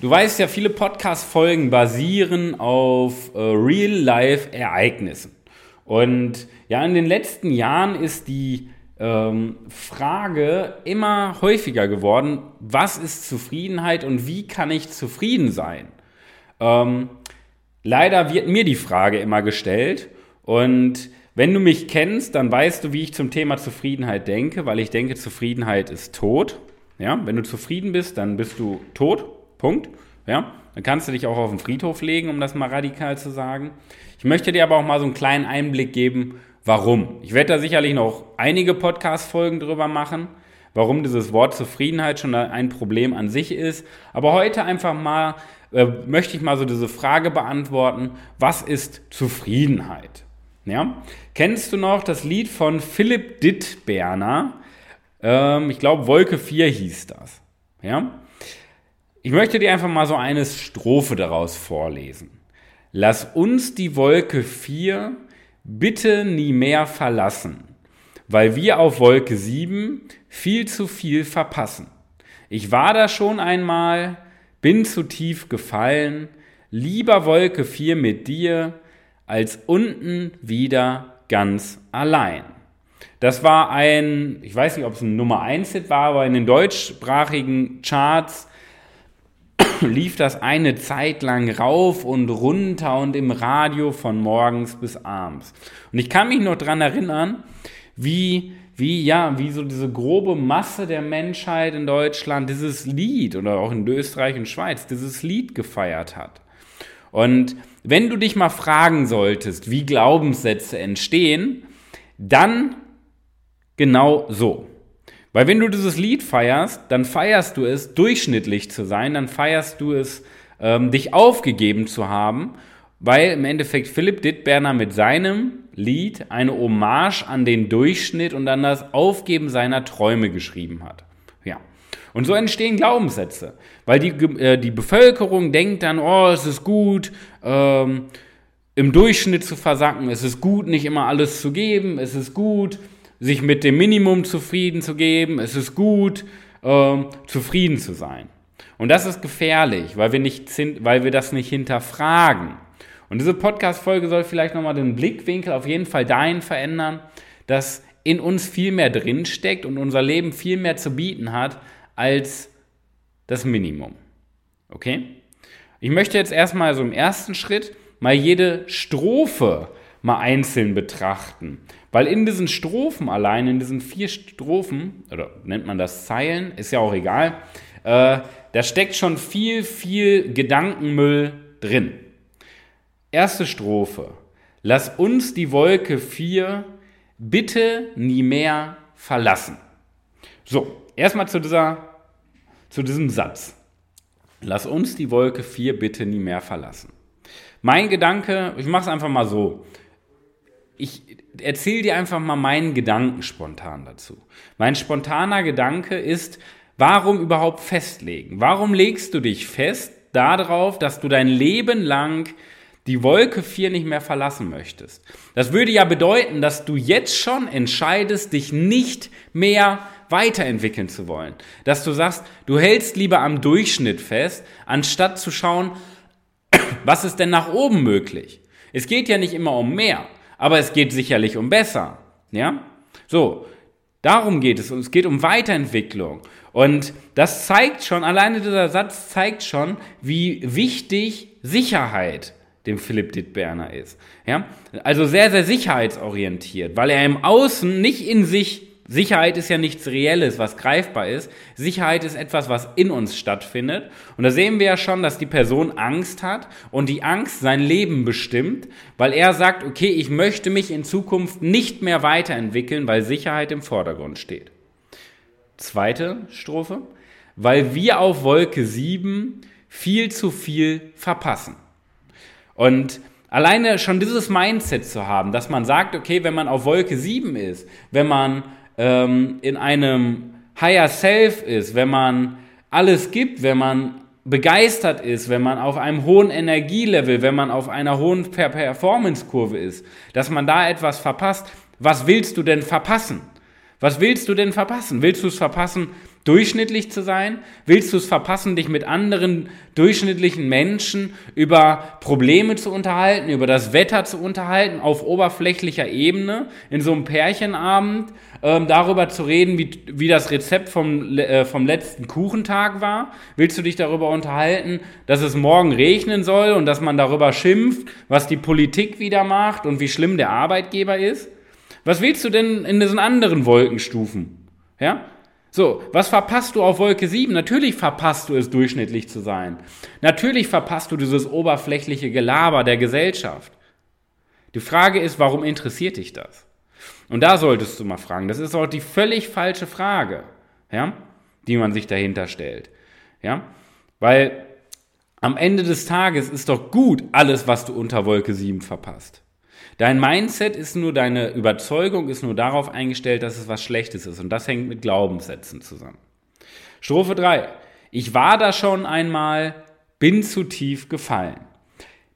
Du weißt ja, viele Podcast-Folgen basieren auf äh, Real-Life-Ereignissen. Und ja, in den letzten Jahren ist die ähm, Frage immer häufiger geworden, was ist Zufriedenheit und wie kann ich zufrieden sein? Ähm, leider wird mir die Frage immer gestellt und wenn du mich kennst, dann weißt du, wie ich zum Thema Zufriedenheit denke, weil ich denke, Zufriedenheit ist tot. Ja, wenn du zufrieden bist, dann bist du tot. Punkt. Ja, dann kannst du dich auch auf den Friedhof legen, um das mal radikal zu sagen. Ich möchte dir aber auch mal so einen kleinen Einblick geben, warum. Ich werde da sicherlich noch einige Podcast-Folgen drüber machen, warum dieses Wort Zufriedenheit schon ein Problem an sich ist. Aber heute einfach mal äh, möchte ich mal so diese Frage beantworten, was ist Zufriedenheit? Ja? Kennst du noch das Lied von Philipp Dittberner? Ähm, ich glaube, Wolke 4 hieß das. Ja? Ich möchte dir einfach mal so eine Strophe daraus vorlesen. Lass uns die Wolke 4 bitte nie mehr verlassen, weil wir auf Wolke 7 viel zu viel verpassen. Ich war da schon einmal, bin zu tief gefallen, lieber Wolke 4 mit dir, als unten wieder ganz allein. Das war ein, ich weiß nicht, ob es ein Nummer 1 Hit war, aber in den deutschsprachigen Charts lief das eine Zeit lang rauf und runter und im Radio von morgens bis abends. Und ich kann mich noch daran erinnern, wie, wie, ja, wie so diese grobe Masse der Menschheit in Deutschland dieses Lied oder auch in Österreich und Schweiz dieses Lied gefeiert hat. Und wenn du dich mal fragen solltest, wie Glaubenssätze entstehen, dann genau so. Weil wenn du dieses Lied feierst, dann feierst du es, durchschnittlich zu sein, dann feierst du es, ähm, dich aufgegeben zu haben, weil im Endeffekt Philipp Dittberner mit seinem Lied eine Hommage an den Durchschnitt und an das Aufgeben seiner Träume geschrieben hat. Ja. Und so entstehen Glaubenssätze, weil die, äh, die Bevölkerung denkt dann, oh, es ist gut, ähm, im Durchschnitt zu versacken, es ist gut, nicht immer alles zu geben, es ist gut, sich mit dem Minimum zufrieden zu geben. Es ist gut, äh, zufrieden zu sein. Und das ist gefährlich, weil wir, nicht, weil wir das nicht hinterfragen. Und diese Podcast-Folge soll vielleicht nochmal den Blickwinkel auf jeden Fall dahin verändern, dass in uns viel mehr drinsteckt und unser Leben viel mehr zu bieten hat als das Minimum. Okay? Ich möchte jetzt erstmal so im ersten Schritt mal jede Strophe mal einzeln betrachten. Weil in diesen Strophen allein, in diesen vier Strophen, oder nennt man das Zeilen, ist ja auch egal, äh, da steckt schon viel, viel Gedankenmüll drin. Erste Strophe. Lass uns die Wolke 4 bitte nie mehr verlassen. So, erstmal zu, zu diesem Satz. Lass uns die Wolke 4 bitte nie mehr verlassen. Mein Gedanke, ich mache es einfach mal so ich erzähle dir einfach mal meinen Gedanken spontan dazu. Mein spontaner Gedanke ist, warum überhaupt festlegen? Warum legst du dich fest darauf, dass du dein Leben lang die Wolke 4 nicht mehr verlassen möchtest? Das würde ja bedeuten, dass du jetzt schon entscheidest, dich nicht mehr weiterentwickeln zu wollen. Dass du sagst, du hältst lieber am Durchschnitt fest, anstatt zu schauen, was ist denn nach oben möglich? Es geht ja nicht immer um mehr aber es geht sicherlich um besser. Ja? So, darum geht es. Und es geht um Weiterentwicklung. Und das zeigt schon, alleine dieser Satz zeigt schon, wie wichtig Sicherheit dem Philipp Dittberner ist. Ja? Also sehr, sehr sicherheitsorientiert, weil er im Außen nicht in sich Sicherheit ist ja nichts Reelles, was greifbar ist. Sicherheit ist etwas, was in uns stattfindet. Und da sehen wir ja schon, dass die Person Angst hat und die Angst sein Leben bestimmt, weil er sagt, okay, ich möchte mich in Zukunft nicht mehr weiterentwickeln, weil Sicherheit im Vordergrund steht. Zweite Strophe. Weil wir auf Wolke 7 viel zu viel verpassen. Und alleine schon dieses Mindset zu haben, dass man sagt, okay, wenn man auf Wolke 7 ist, wenn man ähm, in einem Higher Self ist, wenn man alles gibt, wenn man begeistert ist, wenn man auf einem hohen Energielevel, wenn man auf einer hohen Performance-Kurve ist, dass man da etwas verpasst. Was willst du denn verpassen? Was willst du denn verpassen? Willst du es verpassen, durchschnittlich zu sein? Willst du es verpassen, dich mit anderen durchschnittlichen Menschen über Probleme zu unterhalten, über das Wetter zu unterhalten, auf oberflächlicher Ebene, in so einem Pärchenabend, ähm, darüber zu reden, wie, wie das Rezept vom, äh, vom letzten Kuchentag war? Willst du dich darüber unterhalten, dass es morgen regnen soll und dass man darüber schimpft, was die Politik wieder macht und wie schlimm der Arbeitgeber ist? Was willst du denn in diesen anderen Wolkenstufen? Ja? So, was verpasst du auf Wolke 7? Natürlich verpasst du es, durchschnittlich zu sein. Natürlich verpasst du dieses oberflächliche Gelaber der Gesellschaft. Die Frage ist, warum interessiert dich das? Und da solltest du mal fragen. Das ist auch die völlig falsche Frage, ja, die man sich dahinter stellt. Ja? Weil am Ende des Tages ist doch gut alles, was du unter Wolke 7 verpasst. Dein Mindset ist nur, deine Überzeugung ist nur darauf eingestellt, dass es was Schlechtes ist. Und das hängt mit Glaubenssätzen zusammen. Strophe 3. Ich war da schon einmal, bin zu tief gefallen.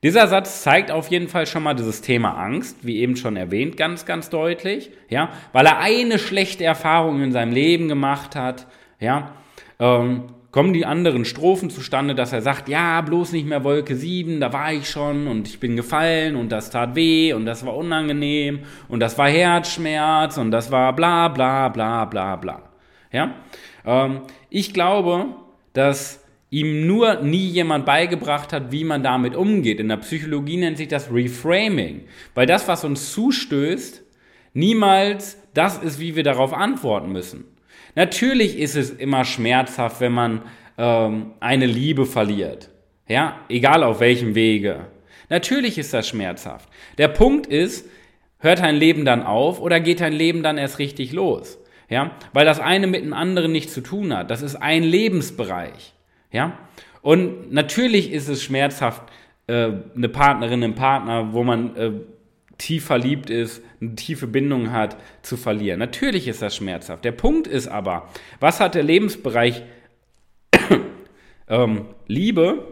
Dieser Satz zeigt auf jeden Fall schon mal dieses Thema Angst, wie eben schon erwähnt, ganz, ganz deutlich, ja, weil er eine schlechte Erfahrung in seinem Leben gemacht hat, ja, ähm, kommen die anderen Strophen zustande, dass er sagt, ja, bloß nicht mehr Wolke 7, da war ich schon und ich bin gefallen und das tat weh und das war unangenehm und das war Herzschmerz und das war bla bla bla bla bla. Ja? Ähm, ich glaube, dass ihm nur nie jemand beigebracht hat, wie man damit umgeht. In der Psychologie nennt sich das Reframing, weil das, was uns zustößt, niemals das ist, wie wir darauf antworten müssen. Natürlich ist es immer schmerzhaft, wenn man ähm, eine Liebe verliert. Ja, egal auf welchem Wege. Natürlich ist das schmerzhaft. Der Punkt ist, hört dein Leben dann auf oder geht dein Leben dann erst richtig los? Ja, weil das eine mit dem anderen nichts zu tun hat. Das ist ein Lebensbereich. Ja, und natürlich ist es schmerzhaft, äh, eine Partnerin, einen Partner, wo man äh, tief verliebt ist, eine tiefe Bindung hat, zu verlieren. Natürlich ist das schmerzhaft. Der Punkt ist aber, was hat der Lebensbereich ähm, Liebe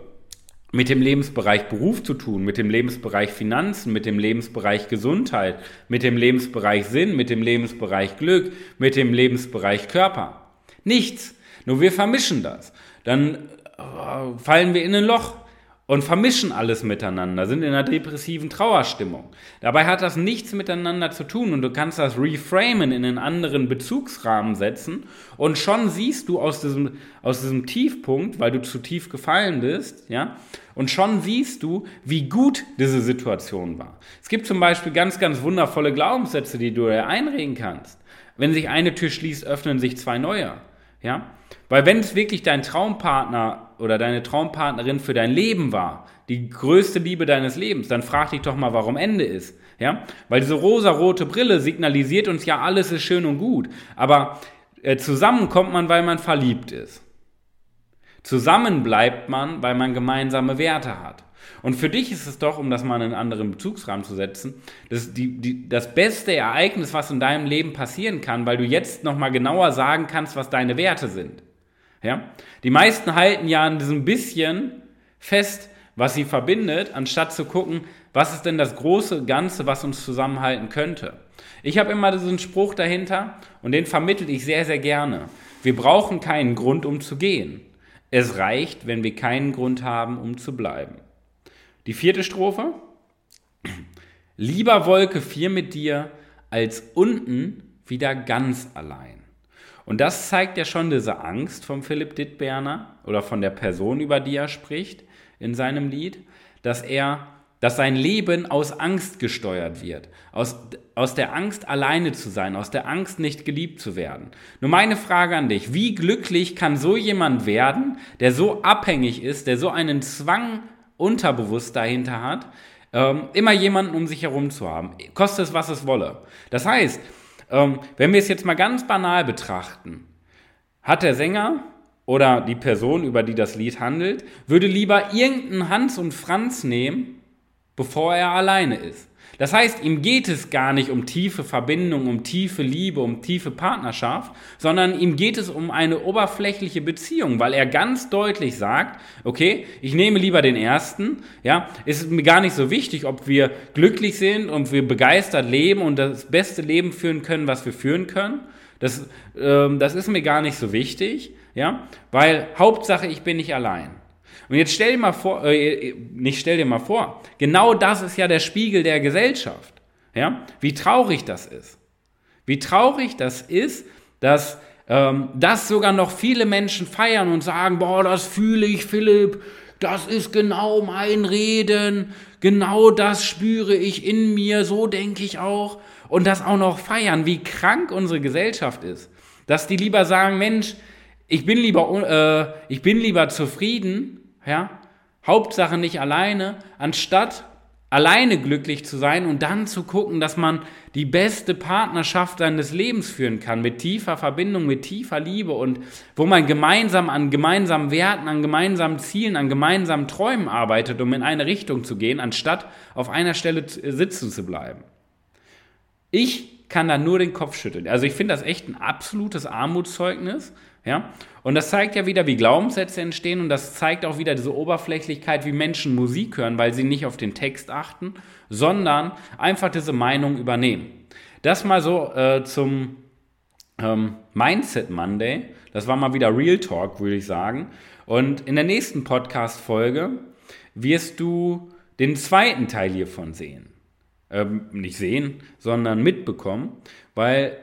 mit dem Lebensbereich Beruf zu tun, mit dem Lebensbereich Finanzen, mit dem Lebensbereich Gesundheit, mit dem Lebensbereich Sinn, mit dem Lebensbereich Glück, mit dem Lebensbereich Körper? Nichts. Nur wir vermischen das. Dann äh, fallen wir in ein Loch und vermischen alles miteinander, sind in einer depressiven Trauerstimmung. Dabei hat das nichts miteinander zu tun und du kannst das reframen in einen anderen Bezugsrahmen setzen und schon siehst du aus diesem, aus diesem Tiefpunkt, weil du zu tief gefallen bist, ja, und schon siehst du, wie gut diese Situation war. Es gibt zum Beispiel ganz, ganz wundervolle Glaubenssätze, die du dir einregen kannst. Wenn sich eine Tür schließt, öffnen sich zwei neue. Ja? Weil wenn es wirklich dein Traumpartner oder deine Traumpartnerin für dein Leben war, die größte Liebe deines Lebens, dann frag dich doch mal, warum Ende ist. Ja? Weil diese rosa-rote Brille signalisiert uns ja, alles ist schön und gut. Aber äh, zusammen kommt man, weil man verliebt ist. Zusammen bleibt man, weil man gemeinsame Werte hat. Und für dich ist es doch, um das mal in einen anderen Bezugsrahmen zu setzen, das, die, die, das beste Ereignis, was in deinem Leben passieren kann, weil du jetzt nochmal genauer sagen kannst, was deine Werte sind. Ja? Die meisten halten ja an diesem bisschen fest, was sie verbindet, anstatt zu gucken, was ist denn das große Ganze, was uns zusammenhalten könnte. Ich habe immer diesen Spruch dahinter und den vermittle ich sehr, sehr gerne. Wir brauchen keinen Grund, um zu gehen. Es reicht, wenn wir keinen Grund haben, um zu bleiben. Die vierte Strophe. Lieber Wolke 4 mit dir, als unten wieder ganz allein. Und das zeigt ja schon diese Angst von Philipp Dittberner oder von der Person, über die er spricht in seinem Lied, dass er, dass sein Leben aus Angst gesteuert wird. Aus, aus der Angst alleine zu sein, aus der Angst nicht geliebt zu werden. Nur meine Frage an dich, wie glücklich kann so jemand werden, der so abhängig ist, der so einen Zwang unterbewusst dahinter hat, ähm, immer jemanden um sich herum zu haben, koste es, was es wolle. Das heißt, ähm, wenn wir es jetzt mal ganz banal betrachten, hat der Sänger oder die Person, über die das Lied handelt, würde lieber irgendeinen Hans und Franz nehmen, bevor er alleine ist. Das heißt, ihm geht es gar nicht um tiefe Verbindung, um tiefe Liebe, um tiefe Partnerschaft, sondern ihm geht es um eine oberflächliche Beziehung, weil er ganz deutlich sagt, okay, ich nehme lieber den ersten, ja, ist mir gar nicht so wichtig, ob wir glücklich sind und wir begeistert leben und das beste Leben führen können, was wir führen können. Das, ähm, das ist mir gar nicht so wichtig, ja, weil Hauptsache, ich bin nicht allein. Und jetzt stell dir mal vor, äh, nicht stell dir mal vor, genau das ist ja der Spiegel der Gesellschaft. Ja? Wie traurig das ist. Wie traurig das ist, dass ähm, das sogar noch viele Menschen feiern und sagen, boah, das fühle ich, Philipp, das ist genau mein Reden, genau das spüre ich in mir, so denke ich auch. Und das auch noch feiern, wie krank unsere Gesellschaft ist. Dass die lieber sagen, Mensch, ich bin lieber, äh, ich bin lieber zufrieden, ja? Hauptsache nicht alleine, anstatt alleine glücklich zu sein und dann zu gucken, dass man die beste Partnerschaft seines Lebens führen kann, mit tiefer Verbindung, mit tiefer Liebe und wo man gemeinsam an gemeinsamen Werten, an gemeinsamen Zielen, an gemeinsamen Träumen arbeitet, um in eine Richtung zu gehen, anstatt auf einer Stelle sitzen zu bleiben. Ich kann da nur den Kopf schütteln. Also ich finde das echt ein absolutes Armutszeugnis, ja? Und das zeigt ja wieder, wie Glaubenssätze entstehen und das zeigt auch wieder diese Oberflächlichkeit, wie Menschen Musik hören, weil sie nicht auf den Text achten, sondern einfach diese Meinung übernehmen. Das mal so äh, zum ähm, Mindset Monday. Das war mal wieder Real Talk, würde ich sagen. Und in der nächsten Podcast-Folge wirst du den zweiten Teil hiervon sehen. Ähm, nicht sehen, sondern mitbekommen, weil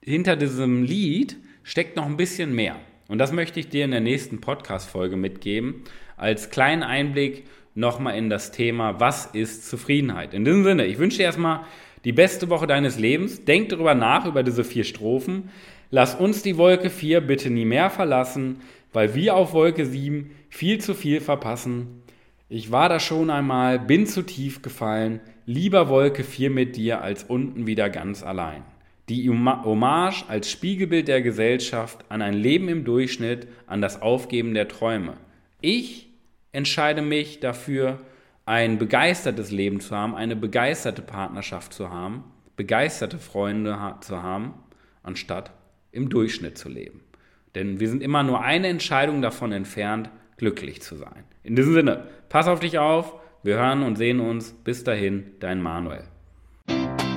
hinter diesem Lied steckt noch ein bisschen mehr. Und das möchte ich dir in der nächsten Podcast-Folge mitgeben, als kleinen Einblick nochmal in das Thema, was ist Zufriedenheit? In diesem Sinne, ich wünsche dir erstmal die beste Woche deines Lebens. Denk darüber nach, über diese vier Strophen. Lass uns die Wolke 4 bitte nie mehr verlassen, weil wir auf Wolke 7 viel zu viel verpassen. Ich war da schon einmal, bin zu tief gefallen, lieber Wolke 4 mit dir als unten wieder ganz allein. Die Hommage als Spiegelbild der Gesellschaft an ein Leben im Durchschnitt, an das Aufgeben der Träume. Ich entscheide mich dafür, ein begeistertes Leben zu haben, eine begeisterte Partnerschaft zu haben, begeisterte Freunde zu haben, anstatt im Durchschnitt zu leben. Denn wir sind immer nur eine Entscheidung davon entfernt, glücklich zu sein. In diesem Sinne, pass auf dich auf, wir hören und sehen uns. Bis dahin, dein Manuel.